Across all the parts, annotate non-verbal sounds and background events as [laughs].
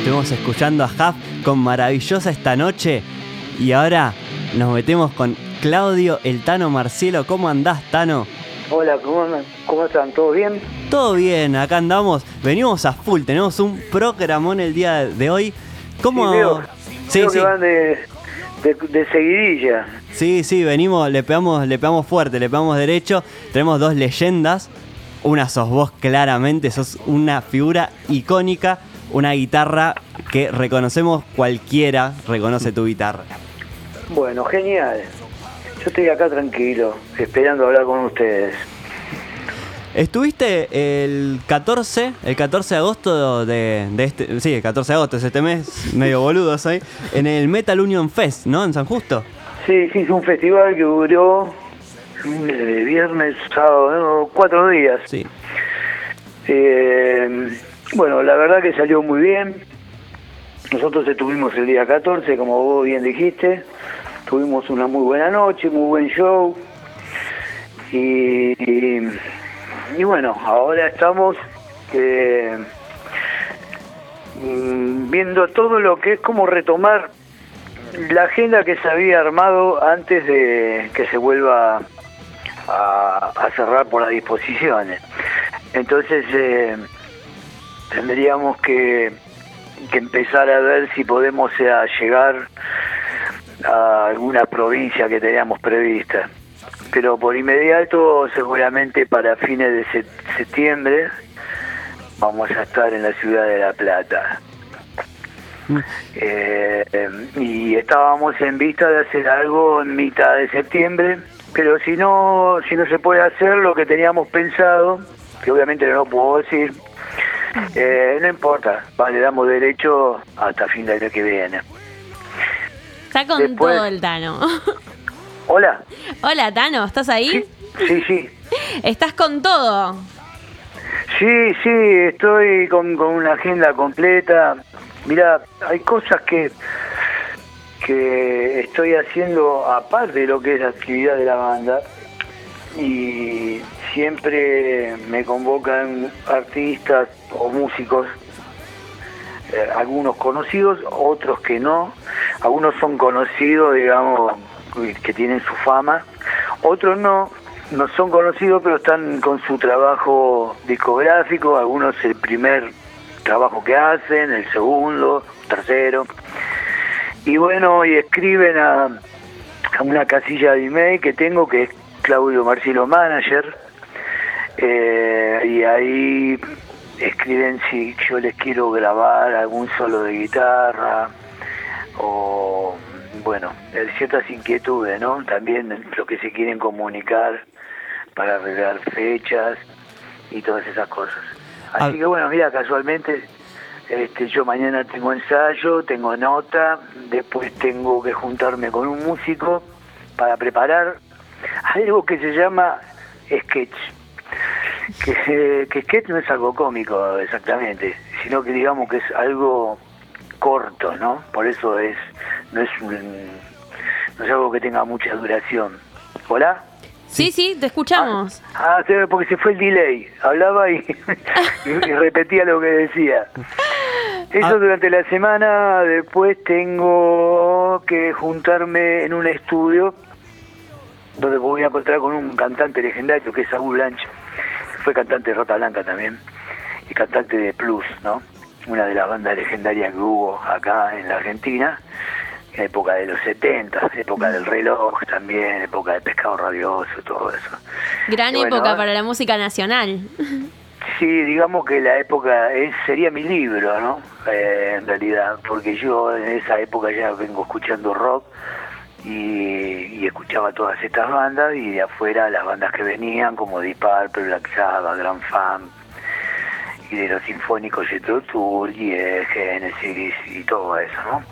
Estuvimos escuchando a Huff con Maravillosa esta noche. Y ahora nos metemos con Claudio, el Tano Marcielo. ¿Cómo andás, Tano? Hola, ¿cómo? ¿cómo están? ¿Todo bien? Todo bien, acá andamos. Venimos a full, tenemos un programón el día de hoy. ¿Cómo? Sí, veo, Sí, veo sí. que van de, de, de seguidilla. Sí, sí, venimos, le pegamos, le pegamos fuerte, le pegamos derecho. Tenemos dos leyendas. Una sos vos claramente, sos una figura icónica, una guitarra que reconocemos cualquiera, reconoce tu guitarra. Bueno, genial. Yo estoy acá tranquilo, esperando hablar con ustedes. Estuviste el 14, el 14 de agosto de, de este, sí, el 14 de agosto es este mes, medio boludo soy, en el Metal Union Fest, ¿no? En San Justo. Sí, sí, es un festival que duró de viernes, sábado, ¿no? cuatro días. Sí. Eh, bueno, la verdad que salió muy bien. Nosotros estuvimos el día 14, como vos bien dijiste. Tuvimos una muy buena noche, muy buen show. Y, y, bueno, ahora estamos eh, mm, viendo todo lo que es como retomar la agenda que se había armado antes de que se vuelva a, a cerrar por las disposiciones. Entonces eh, tendríamos que, que empezar a ver si podemos eh, a llegar a alguna provincia que teníamos prevista. Pero por inmediato, seguramente para fines de se- septiembre, vamos a estar en la ciudad de La Plata. Eh, eh, y estábamos en vista de hacer algo en mitad de septiembre, pero si no, si no se puede hacer lo que teníamos pensado, que obviamente no lo puedo decir, eh, no importa, va, le damos derecho hasta fin del año que viene. Está con Después- todo el Tano. [laughs] Hola, Hola, Tano, ¿estás ahí? sí, sí, sí, Estás con todo. sí, sí, estoy con, con una agenda completa. Mira, hay cosas que que estoy haciendo aparte de lo que es la actividad de la banda y siempre me convocan artistas o músicos, eh, algunos conocidos, otros que no, algunos son conocidos, digamos, que tienen su fama, otros no, no son conocidos pero están con su trabajo discográfico, algunos el primer trabajo que hacen, el segundo, tercero. Y bueno, y escriben a, a una casilla de email que tengo que es Claudio Marcelo Manager. Eh, y ahí escriben si yo les quiero grabar algún solo de guitarra o bueno, ciertas inquietudes, ¿no? También lo que se quieren comunicar para arreglar fechas y todas esas cosas. Así que bueno, mira, casualmente este, yo mañana tengo ensayo, tengo nota, después tengo que juntarme con un músico para preparar algo que se llama sketch. Que, que sketch no es algo cómico exactamente, sino que digamos que es algo corto, ¿no? Por eso es no es un, no es algo que tenga mucha duración. ¿Hola? Sí, sí, te escuchamos. Ah, sí, porque se fue el delay. Hablaba [laughs] y, y repetía lo que decía. Eso Ah. durante la semana. Después tengo que juntarme en un estudio donde voy a encontrar con un cantante legendario que es Saúl Blanche. Fue cantante de Rota Blanca también y cantante de Plus, ¿no? Una de las bandas legendarias que hubo acá en la Argentina en época de los 70, época del reloj también, época de pescado rabioso, todo eso. Gran bueno, época para la música nacional. Sí, digamos que la época es, sería mi libro, ¿no? Eh, en realidad, porque yo en esa época ya vengo escuchando rock y, y escuchaba todas estas bandas y de afuera las bandas que venían como Deep Purple, Black Sabbath, Grand Fam y de los sinfónicos Jethro Tull y eh, Genesis y todo eso, ¿no?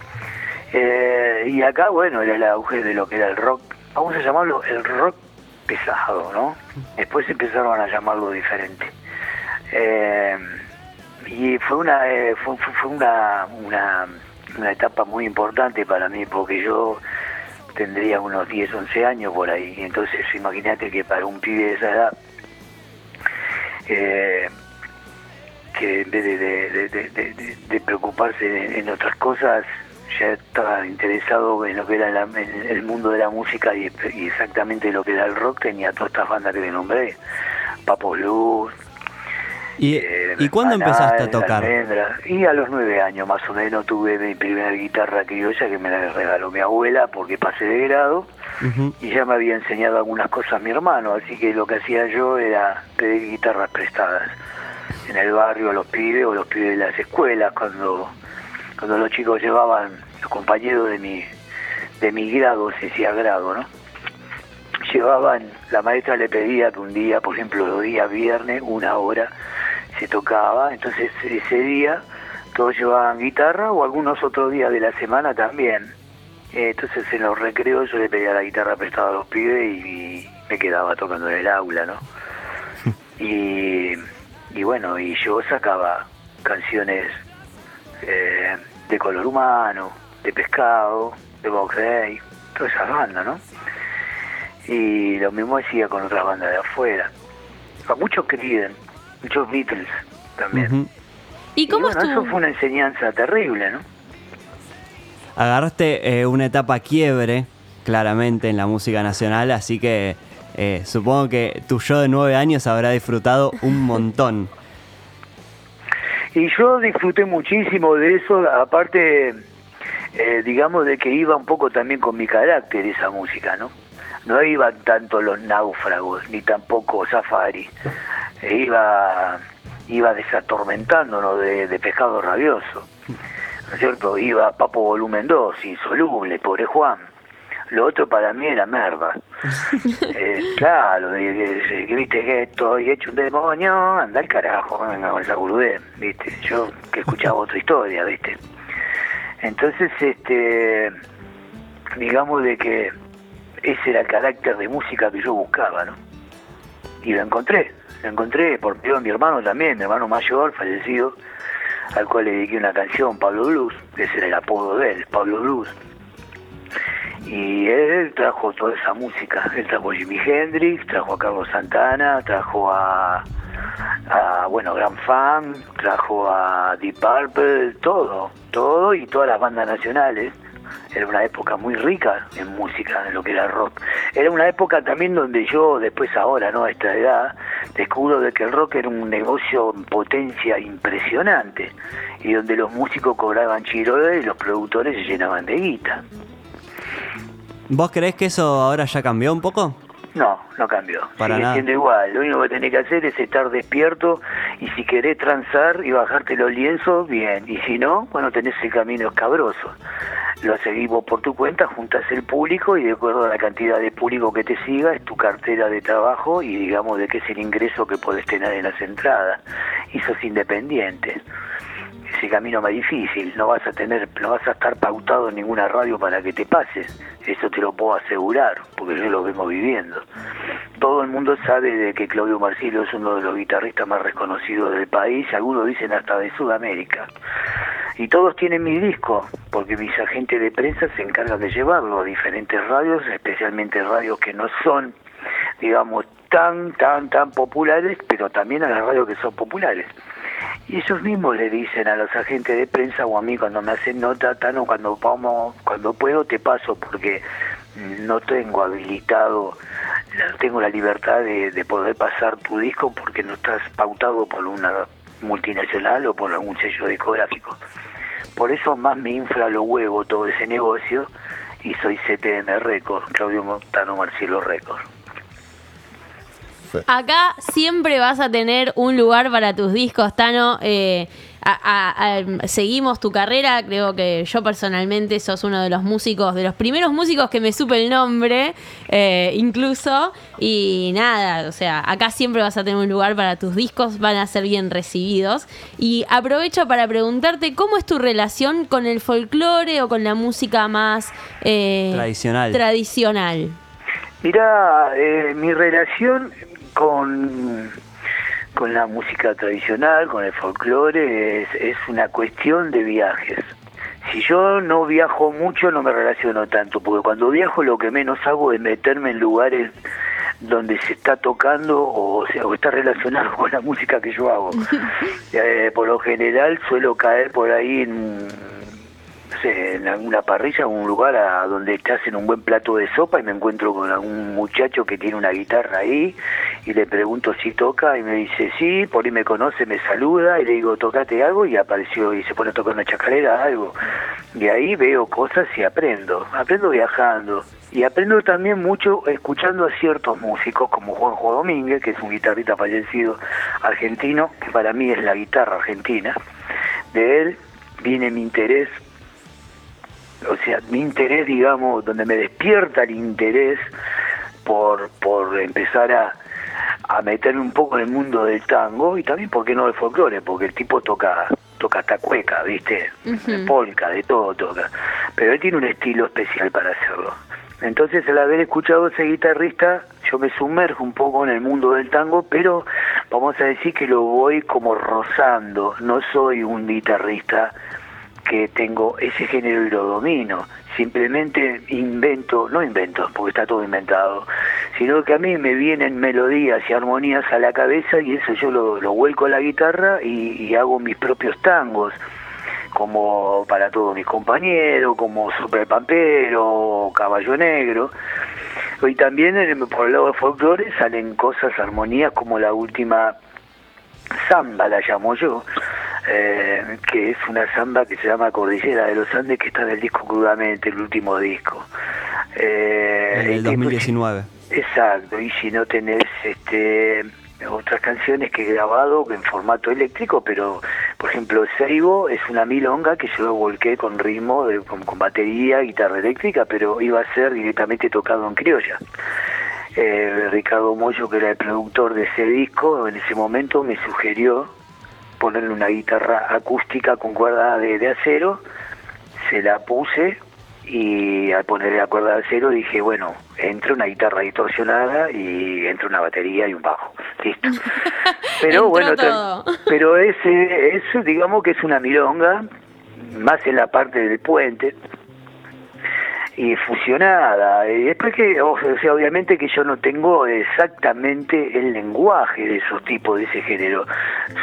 Eh, y acá, bueno, era el auge de lo que era el rock, vamos a llamarlo el rock pesado, ¿no? Después empezaron a llamarlo diferente. Eh, y fue una eh, fue, fue- una, una, una etapa muy importante para mí porque yo tendría unos 10, 11 años por ahí. Entonces imagínate que para un pibe de esa edad eh, que en vez de, de- de- preocuparse en, otras cosas, ya estaba interesado en lo que era la- el mundo de la música y, y exactamente lo que era el rock, tenía todas estas bandas que le nombré, Papo Luz, ¿Y, eh, ¿y cuándo empezaste a tocar? Y a los nueve años más o menos tuve mi primera guitarra criolla que me la regaló mi abuela porque pasé de grado y ya me había enseñado algunas cosas mi hermano, así que lo que hacía yo era pedir guitarras prestadas en el barrio a los pibes o los pibes de las escuelas cuando cuando los chicos llevaban los compañeros de mi de mi grado, se decía grado, ¿no? Llevaban, la maestra le pedía que un día, por ejemplo, los días viernes, una hora se tocaba, entonces ese día todos llevaban guitarra o algunos otros días de la semana también. Eh, Entonces en los recreos yo le pedía la guitarra prestada a los pibes y, me quedaba tocando en el aula, ¿no? [laughs] Y, y bueno, y yo sacaba canciones eh, de color humano, de pescado, de Box Day, todas esas bandas, ¿no? Y lo mismo hacía con otras bandas de afuera. A muchos Creedence, muchos Beatles también. ¿Y cómo bueno, eso fue una enseñanza terrible, ¿no? Agarraste eh, una etapa quiebre, claramente, en la música nacional, así que eh, supongo que tu yo de nueve años habrá disfrutado un [laughs] montón. Y yo disfruté muchísimo de eso, aparte, eh, digamos, de que iba un poco también con mi carácter esa música, ¿no? No iban tanto los náufragos, ni tampoco Safari. Iba, iba desatormentándonos de, de pescado rabioso. ¿No es cierto? Iba Papo Volumen 2, Insoluble, Pobre Juan. Lo otro para mí era merda. [laughs] Eh, claro, que viste que estoy hecho un demonio, anda al carajo, venga con esa boludez, viste. Yo que escuchaba otra historia, viste. Entonces, este, digamos de que ese era el carácter de música que yo buscaba, ¿no? Y lo encontré, lo encontré por medio de mi hermano también, mi hermano mayor, fallecido, al cual le dediqué una canción, Pablo Blues, ese era el apodo de él, Pablo Blues. Y él trajo toda esa música. Él trajo a Jimi Hendrix, trajo a Carlos Santana, trajo a, a bueno, Gran Fan, trajo a Deep Purple, todo, todo y todas las bandas nacionales. Era una época muy rica en música, en lo que era rock. Era una época también donde yo, después ahora, ¿no? A esta edad, descubro de que el rock era un negocio en potencia impresionante y donde los músicos cobraban chiroles y los productores se llenaban de guita. ¿Vos creés que eso ahora ya cambió un poco? No, no cambió. Para Sigue nada. siendo igual. Lo único que tenés que hacer es estar despierto y si querés transar y bajarte los lienzos, bien. Y si no, bueno, tenés el camino escabroso. Lo seguimos por tu cuenta, juntas el público y de acuerdo a la cantidad de público que te siga, es tu cartera de trabajo y digamos de qué es el ingreso que podés tener en las entradas. Y sos independiente ese camino más difícil, no vas a tener, no vas a estar pautado en ninguna radio para que te pases, eso te lo puedo asegurar, porque yo lo vengo viviendo. Todo el mundo sabe de que Claudio Marcillo es uno de los guitarristas más reconocidos del país, algunos dicen hasta de Sudamérica. Y todos tienen mi disco, porque mis agentes de prensa se encargan de llevarlo a diferentes radios, especialmente radios que no son, digamos, tan, tan, tan populares, pero también a las radios que son populares. Y ellos mismos le dicen a los agentes de prensa o a mí cuando me hacen nota, Tano, cuando vamos, cuando puedo te paso porque no tengo habilitado, no tengo la libertad de, de poder pasar tu disco porque no estás pautado por una multinacional o por algún sello discográfico. Por eso más me infla los huevos todo ese negocio y soy CTM Record, Claudio Montano Marcelo Record. Acá siempre vas a tener un lugar para tus discos, Tano. Eh, a- a- a- seguimos tu carrera, creo que yo personalmente sos uno de los músicos, de los primeros músicos que me supe el nombre, eh, incluso. Y nada, o sea, acá siempre vas a tener un lugar para tus discos, van a ser bien recibidos. Y aprovecho para preguntarte, ¿cómo es tu relación con el folclore o con la música más eh, Tradicional. tradicional? Mira, eh, mi relación con, con la música tradicional, con el folclore, es, es una cuestión de viajes. Si yo no viajo mucho, no me relaciono tanto, porque cuando viajo lo que menos hago es meterme en lugares donde se está tocando o, sea, o está relacionado [laughs] con la música que yo hago. [laughs] Eh, por lo general suelo caer por ahí en en alguna parrilla, en un lugar a donde te hacen un buen plato de sopa y me encuentro con algún muchacho que tiene una guitarra ahí y le pregunto si toca y me dice sí, por ahí me conoce, me saluda y le digo tocate algo y apareció y se pone a tocar una chacarera, algo. Y ahí veo cosas y aprendo, aprendo viajando. Y aprendo también mucho escuchando a ciertos músicos como Juanjo Domínguez, que es un guitarrista fallecido argentino, que para mí es la guitarra argentina. De él viene mi interés o sea, mi interés, digamos, donde me despierta el interés por, por empezar a, a meterme un poco en el mundo del tango y también, ¿por qué no del folclore? Porque el tipo toca toca hasta cueca, ¿viste? Polka, de todo toca. Pero él tiene un estilo especial para hacerlo. Entonces, al haber escuchado a ese guitarrista, yo me sumerjo un poco en el mundo del tango, pero vamos a decir que lo voy como rozando. No soy un guitarrista que tengo ese género y lo domino. Simplemente invento, no invento, porque está todo inventado, sino que a mí me vienen melodías y armonías a la cabeza y eso yo lo, vuelco a la guitarra y, hago mis propios tangos como para todos mis compañeros, como Super Pampero, Caballo Negro. Y también por el lado de folclore salen cosas, armonías como la última samba, la llamo yo, eh, que es una samba que se llama Cordillera de los Andes, que está en el disco Crudamente, el último disco. Eh, en el 2019. exacto, y si no tenés este otras canciones que he grabado en formato eléctrico, pero por ejemplo Seibo es una milonga que yo volqué con ritmo, de, con, batería, guitarra eléctrica, pero iba a ser directamente tocado en criolla. Eh, Ricardo Moyo, que era el productor de ese disco, en ese momento me sugirió ponerle una guitarra acústica con cuerda de, acero, se la puse y al ponerle la cuerda de acero dije, bueno, entra una guitarra distorsionada y entra una batería y un bajo. Listo. [laughs] Pero bueno, pero ese, eso digamos que es una milonga, más en la parte del puente, y fusionada. Y después que, o sea, obviamente que yo no tengo exactamente el lenguaje de esos tipos, de ese género.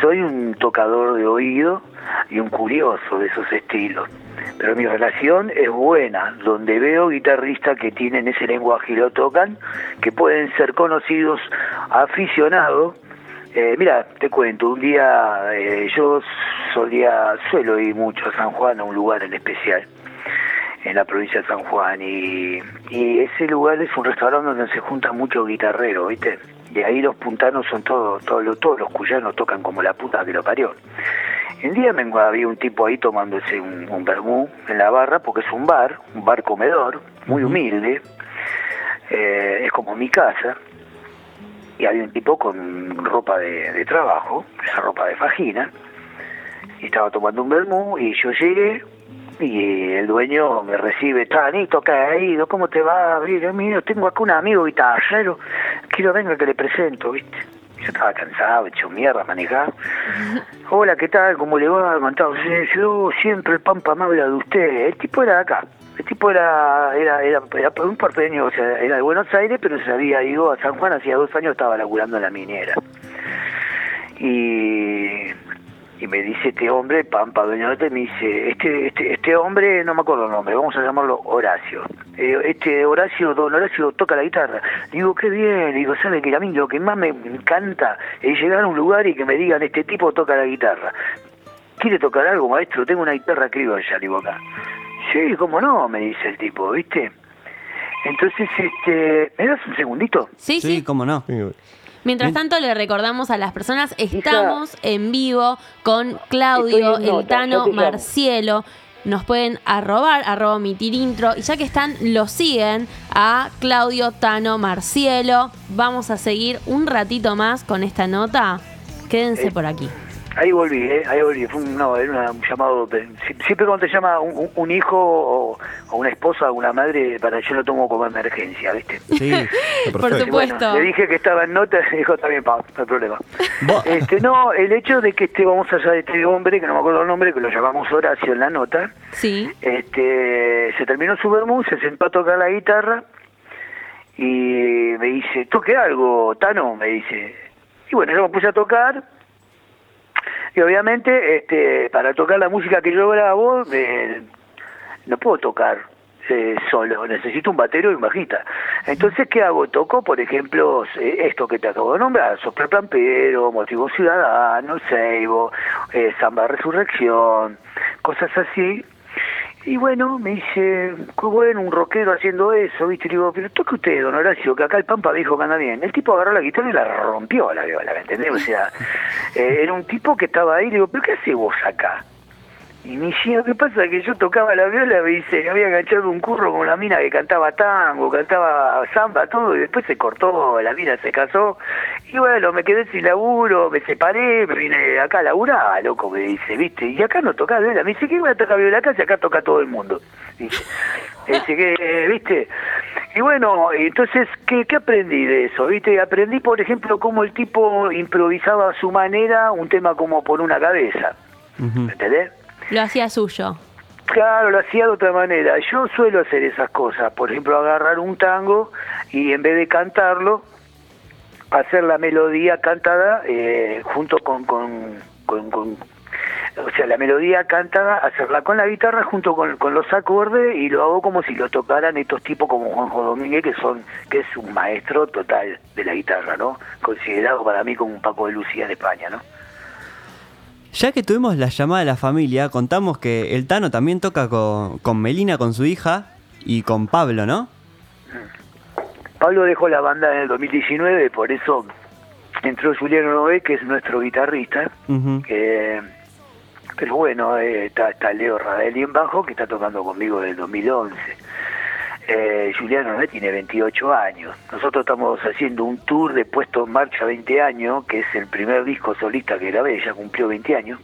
Soy un tocador de oído y un curioso de esos estilos. Pero mi relación es buena, donde veo guitarristas que tienen ese lenguaje y lo tocan, que pueden ser conocidos aficionados. Eh, mira, te cuento, un día eh, yo solía, suelo ir mucho a San Juan, a un lugar en especial en la provincia de San Juan. Y, ese lugar es un restaurante donde se juntan muchos guitarreros, ¿viste? Y ahí los puntanos son todos, todos, todos los cuyanos tocan como la puta que lo parió. El día me había un tipo ahí tomándose un, un vermú en la barra, porque es un bar, un bar comedor, muy humilde, eh, es como mi casa, y había un tipo con ropa de, de trabajo, esa ropa de fajina, y estaba tomando un vermú, y yo llegué, y el dueño me recibe, Tanito, ¿qué ha ido? ¿Cómo te va? Mira, mira, tengo acá un amigo guitarrero, quiero venga que le presento, ¿viste? Yo estaba cansado, hecho mierda, manejado. [laughs] Hola, ¿qué tal? ¿Cómo le va? Contado, yo siempre el pampa me habla de usted. El tipo era de acá. El tipo era, era, era, un porteño, o sea, era de Buenos Aires, pero se había ido a San Juan, hacía dos años estaba laburando en la minera. Y y me dice este hombre, Pampa Dueño me dice, este, este, este hombre, no me acuerdo el nombre, vamos a llamarlo Horacio. Eh, este Horacio, don Horacio toca la guitarra. Digo, qué bien, digo, ¿sabe que a mí lo que más me encanta es llegar a un lugar y que me digan, este tipo toca la guitarra? ¿Quiere tocar algo, maestro? Tengo una guitarra criolla, digo acá. Sí, cómo no, me dice el tipo, ¿viste? Entonces, este, ¿me das un segundito? Sí, sí, sí cómo no. Mientras tanto, le recordamos a las personas, estamos en vivo con Claudio, el Tano Marcielo. Nos pueden arrobar, arroba tirintro. Y ya que están, lo siguen a Claudio Tano Marcielo. Vamos a seguir un ratito más con esta nota. Quédense eh, por aquí. Ahí volví, ¿eh? ahí volví. Fue un, no, era un llamado. Siempre cuando te llama un, hijo o, una esposa o una madre, para yo lo tomo como emergencia, ¿viste? Sí, [laughs] por supuesto. le dije que estaba en nota y [laughs] dijo, está bien, pa, no hay problema. Este, no, el hecho de que vamos allá de este hombre, que no me acuerdo el nombre, que lo llamamos Horacio en la nota, sí. este, se terminó su vermú, se sentó a tocar la guitarra y me dice, toque algo, Tano, me dice. Y bueno, yo me puse a tocar y obviamente este para tocar la música que yo grabo eh, no puedo tocar eh, solo, necesito un batero y un bajista. Entonces, ¿qué hago? Toco, por ejemplo, eh, esto que te acabo de nombrar, Sopra Plampero, Motivo Ciudadano, Seibo, eh, Samba Resurrección, cosas así. Y bueno, me dice, qué bueno, un rockero haciendo eso, ¿viste? Y digo, pero toque usted, don Horacio, que acá el Pampa dijo que anda bien. El tipo agarró la guitarra y la rompió la viola, ¿me entendés? O sea, [laughs] eh, era un tipo que estaba ahí, le digo, pero ¿qué hace vos acá? Y me decía, ¿qué pasa? Que yo tocaba la viola, me dice, había enganchado un curro con una mina que cantaba tango, cantaba samba, todo, y después se cortó, la mina se casó, y bueno, me quedé sin laburo, me separé, me vine acá a laburar, loco, me dice, ¿viste? Y acá no toca viola, me dice, ¿qué voy a tocar viola acá si acá toca todo el mundo? Dice, dice que, ¿viste? Y bueno, entonces, ¿qué, ¿qué aprendí de eso? ¿Viste? Aprendí, por ejemplo, cómo el tipo improvisaba a su manera un tema como por una cabeza. ¿entendés? Lo hacía suyo. Claro, lo hacía de otra manera. Yo suelo hacer esas cosas. Por ejemplo, agarrar un tango y en vez de cantarlo, hacer la melodía cantada eh, junto con, con, con- con- O sea, la melodía cantada, hacerla con la guitarra junto con, con los acordes y lo hago como si lo tocaran estos tipos como Juanjo Domínguez, que son que es un maestro total de la guitarra, ¿no? Considerado para mí como un Paco de Lucía de España, ¿no? Ya que tuvimos la llamada de la familia, contamos que el Tano también toca con, con Melina, con su hija, y con Pablo, ¿no? Pablo dejó la banda en el 2019, por eso entró Juliano Noé, que es nuestro guitarrista. Eh, pero bueno, eh, está, está Leo Radeli en bajo, que está tocando conmigo desde el 2011. Eh, Noé tiene 28 años. Nosotros estamos haciendo un tour de Puesto en Marcha 20 años, que es el primer disco solista que grabé, ya cumplió 20 años.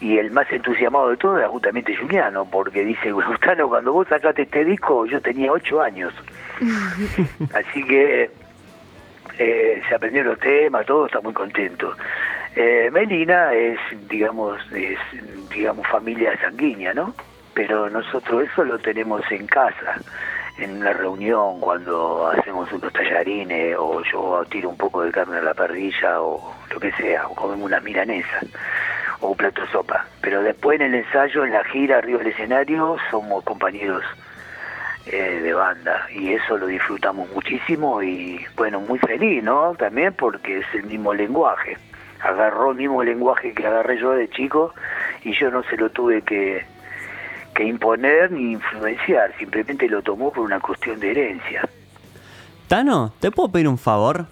Y el más entusiasmado de todo era justamente Juliano, porque dice, [laughs] Gustavo, cuando vos sacaste este disco, yo tenía 8 años. [laughs] Así que eh, se aprendieron los temas, todo está muy contento. Eh, Melina es, digamos, es, digamos, familia sanguínea, ¿no? Pero nosotros eso lo tenemos en casa, en una reunión, cuando hacemos unos tallarines, o yo tiro un poco de carne a la parrilla, o lo que sea, o comemos una milanesa, o un plato de sopa. Pero después en el ensayo, en la gira, arriba del escenario, somos compañeros eh, de banda y eso lo disfrutamos muchísimo y bueno, muy feliz, ¿no? También porque es el mismo lenguaje. Agarró el mismo lenguaje que agarré yo de chico y yo no se lo tuve que, que imponer ni influenciar, simplemente lo tomó por una cuestión de herencia. Tano, ¿te puedo pedir un favor?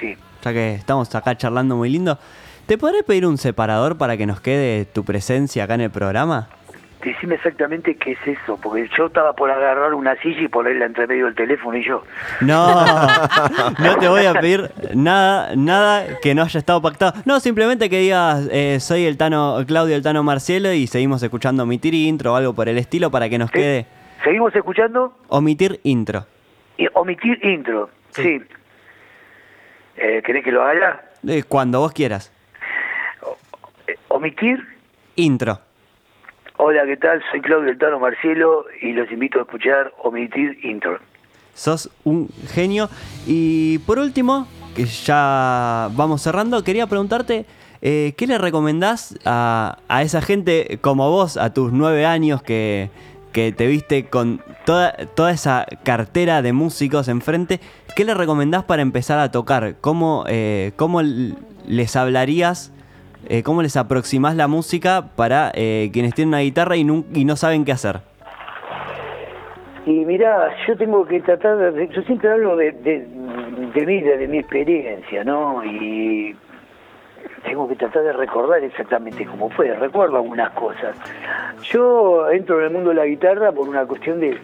Sí. Ya que estamos acá charlando muy lindo. ¿Te podré pedir un separador para que nos quede tu presencia acá en el programa? Decime exactamente qué es eso, porque yo estaba por agarrar una silla y ponerla entre medio del teléfono y yo. No, [laughs] no te voy a pedir nada, nada que no haya estado pactado. No, simplemente que digas, eh, soy el Tano, Claudio el Tano Marcielo y seguimos escuchando omitir intro o algo por el estilo para que nos quede ¿Seguimos escuchando? omitir intro. Y omitir intro. Sí. Eh, ¿Querés que lo haga? Eh, cuando vos quieras. Omitir. Intro. Hola, ¿qué tal? Soy Claudio Tano Marcielo y los invito a escuchar Omitir Intro. Sos un genio. Y por último, que ya vamos cerrando, quería preguntarte, eh, ¿qué le recomendás a, a esa gente como vos, a tus nueve años que, que te viste con toda, toda esa cartera de músicos enfrente? ¿Qué le recomendás para empezar a tocar? ¿Cómo, eh, cómo les hablarías? Eh, ¿Cómo les aproximás la música para eh, quienes tienen una guitarra y, y no saben qué hacer? Y mira, yo tengo que tratar de... Yo siempre hablo de, de, de de, de mi experiencia, ¿no? Y tengo que tratar de recordar exactamente cómo fue. Recuerdo algunas cosas. Yo entro en el mundo de la guitarra por una cuestión de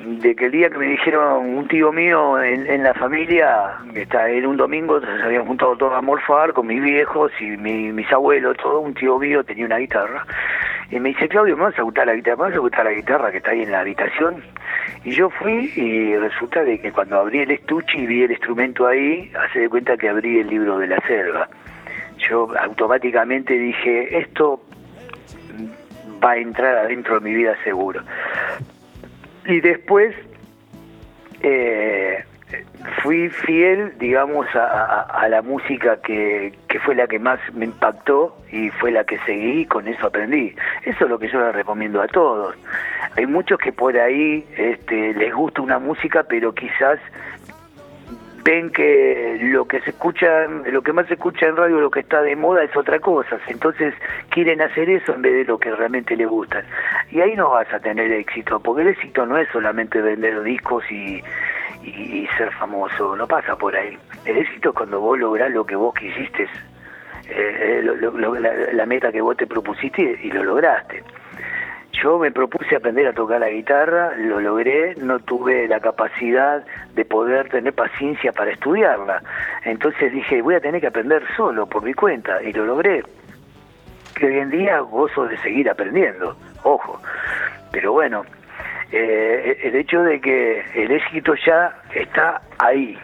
de que el día que me dijeron un tío mío en, la familia, que está en un domingo, se habían juntado todos a morfar con mis viejos y mi- mis abuelos, todo, un tío mío tenía una guitarra. Y me dice, Claudio, ¿me vas a gustar la guitarra? ¿Me vas a gustar la guitarra que está ahí en la habitación? Y yo fui y resulta de que cuando abrí el estuche y vi el instrumento ahí, hace de cuenta que abrí el libro de la selva. Yo automáticamente dije, esto va a entrar adentro de mi vida seguro. Y después eh, fui fiel, digamos, a, la música que, que, fue la que más me impactó y fue la que seguí y con eso aprendí. Eso es lo que yo les recomiendo a todos. Hay muchos que por ahí este, les gusta una música, pero quizás ven que lo que se escucha, lo que más se escucha en radio, lo que está de moda es otra cosa, entonces quieren hacer eso en vez de lo que realmente les gusta. Y ahí no vas a tener éxito, porque el éxito no es solamente vender discos y, y, ser famoso, no pasa por ahí. El éxito es cuando vos lográs lo que vos quisiste, eh, eh, la, meta que vos te propusiste y lo lograste. Yo me propuse aprender a tocar la guitarra, lo logré, no tuve la capacidad de poder tener paciencia para estudiarla. Entonces dije, voy a tener que aprender solo, por mi cuenta, y lo logré. Que hoy en día gozo de seguir aprendiendo, ojo. Pero bueno, eh, el hecho de que el éxito ya está ahí.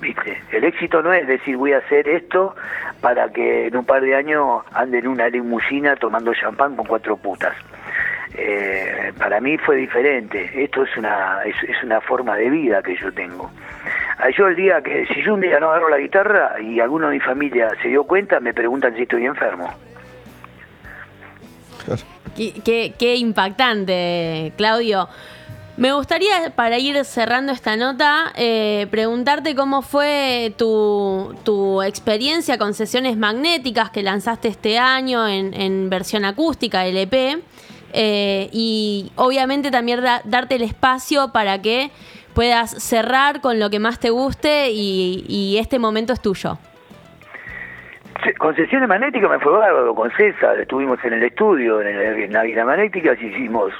¿Viste? El éxito no es decir voy a hacer esto para que en un par de años ande en una limusina tomando champán con cuatro putas. Eh, para mí fue diferente. Esto es una, es, una forma de vida que yo tengo. Ah, yo el día que, si yo un día no agarro la guitarra y alguno de mi familia se dio cuenta, me preguntan si estoy enfermo. Qué, impactante, Claudio. Me gustaría, para ir cerrando esta nota, eh, preguntarte cómo fue tu, experiencia con sesiones magnéticas que lanzaste este año en, versión acústica, LP, eh, y obviamente también darte el espacio para que puedas cerrar con lo que más te guste y este momento es tuyo. Con sesiones magnéticas me fue bárbaro, con César, estuvimos en el estudio, en, el, Águila Magnética, hicimos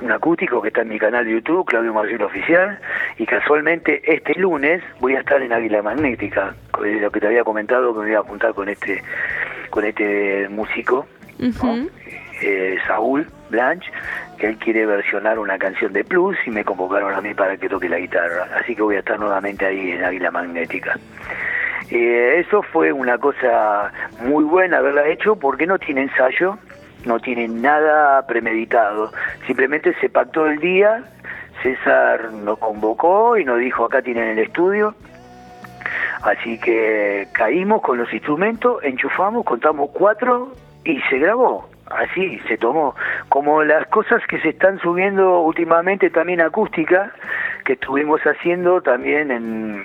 un acústico que está en mi canal de YouTube, Claudio Marcelo Oficial, y casualmente este lunes voy a estar en Águila Magnética, lo que te había comentado que me iba a apuntar con este, con este músico, eh, Saúl Blanche, que él quiere versionar una canción de Plus y me convocaron a mí para que toque la guitarra, así que voy a estar nuevamente ahí en Águila Magnética. Eh, eso fue una cosa muy buena haberla hecho porque no tiene ensayo, no tiene nada premeditado. Simplemente se pactó el día, César nos convocó y nos dijo acá tienen el estudio. Así que caímos con los instrumentos, enchufamos, contamos cuatro y se grabó. Así se tomó. Como las cosas que se están subiendo últimamente también acústica, que estuvimos haciendo también en,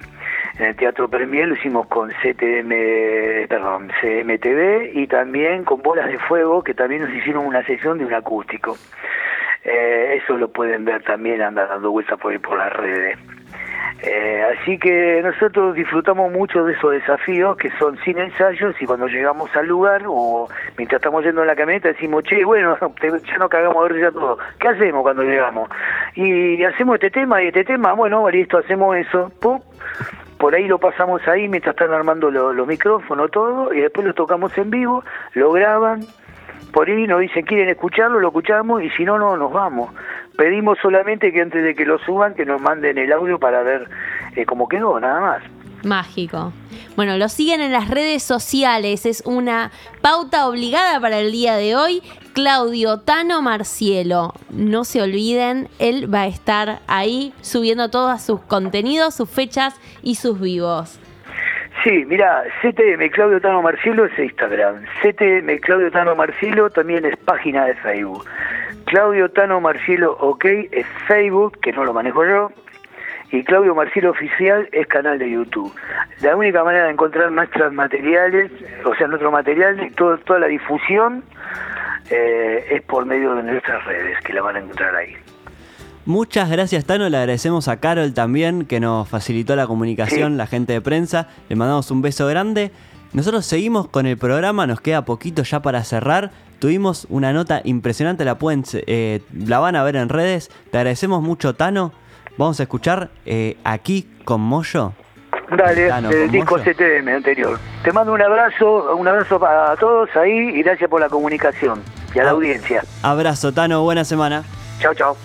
en el Teatro Premier lo hicimos con CTM, perdón, CMTV y también con Bolas de Fuego, que también nos hicieron una sesión de un acústico. Eh, eso lo pueden ver también, anda dando vueltas por, por las redes. Eh, así que nosotros disfrutamos mucho de esos desafíos que son sin ensayos y cuando llegamos al lugar o mientras estamos yendo en la camioneta decimos, che, bueno, [laughs] ya nos cagamos a ver ya todo. ¿Qué hacemos cuando llegamos? Y hacemos este tema y este tema, bueno, listo, hacemos eso. ¡Pum! por ahí lo pasamos ahí mientras están armando los micrófonos, todo, y después lo tocamos en vivo, lo graban, por ahí nos dicen quieren escucharlo, lo escuchamos, y si no, no, nos vamos. Pedimos solamente que antes de que lo suban, que nos manden el audio para ver eh, cómo quedó, nada más. Mágico. Bueno, lo siguen en las redes sociales, es una pauta obligada para el día de hoy. Claudio Tano Marcielo, no se olviden, él va a estar ahí subiendo todos sus contenidos, sus fechas y sus vivos. Sí, mira, CTM Claudio Tano Marcielo es Instagram, CTM Claudio Tano Marcielo también es página de Facebook. Claudio Tano Marcielo OK es Facebook, que no lo manejo yo, y Claudio Marcielo Oficial es canal de YouTube. La única manera de encontrar nuestros materiales, o sea, nuestro material, y toda la difusión, eh, es por medio de nuestras redes, que la van a encontrar ahí. Muchas gracias Tano, le agradecemos a Carol también que nos facilitó la comunicación, la gente de prensa, le mandamos un beso grande. Nosotros seguimos con el programa, nos queda poquito ya para cerrar. Tuvimos una nota impresionante, la pueden, eh, la van a ver en redes. Te agradecemos mucho Tano. Vamos a escuchar eh, aquí con Moyo. Dale, el disco CTM anterior. Te mando un abrazo, un abrazo para todos ahí y gracias por la comunicación y a la audiencia. Abrazo, Tano, buena semana. Chao, chao.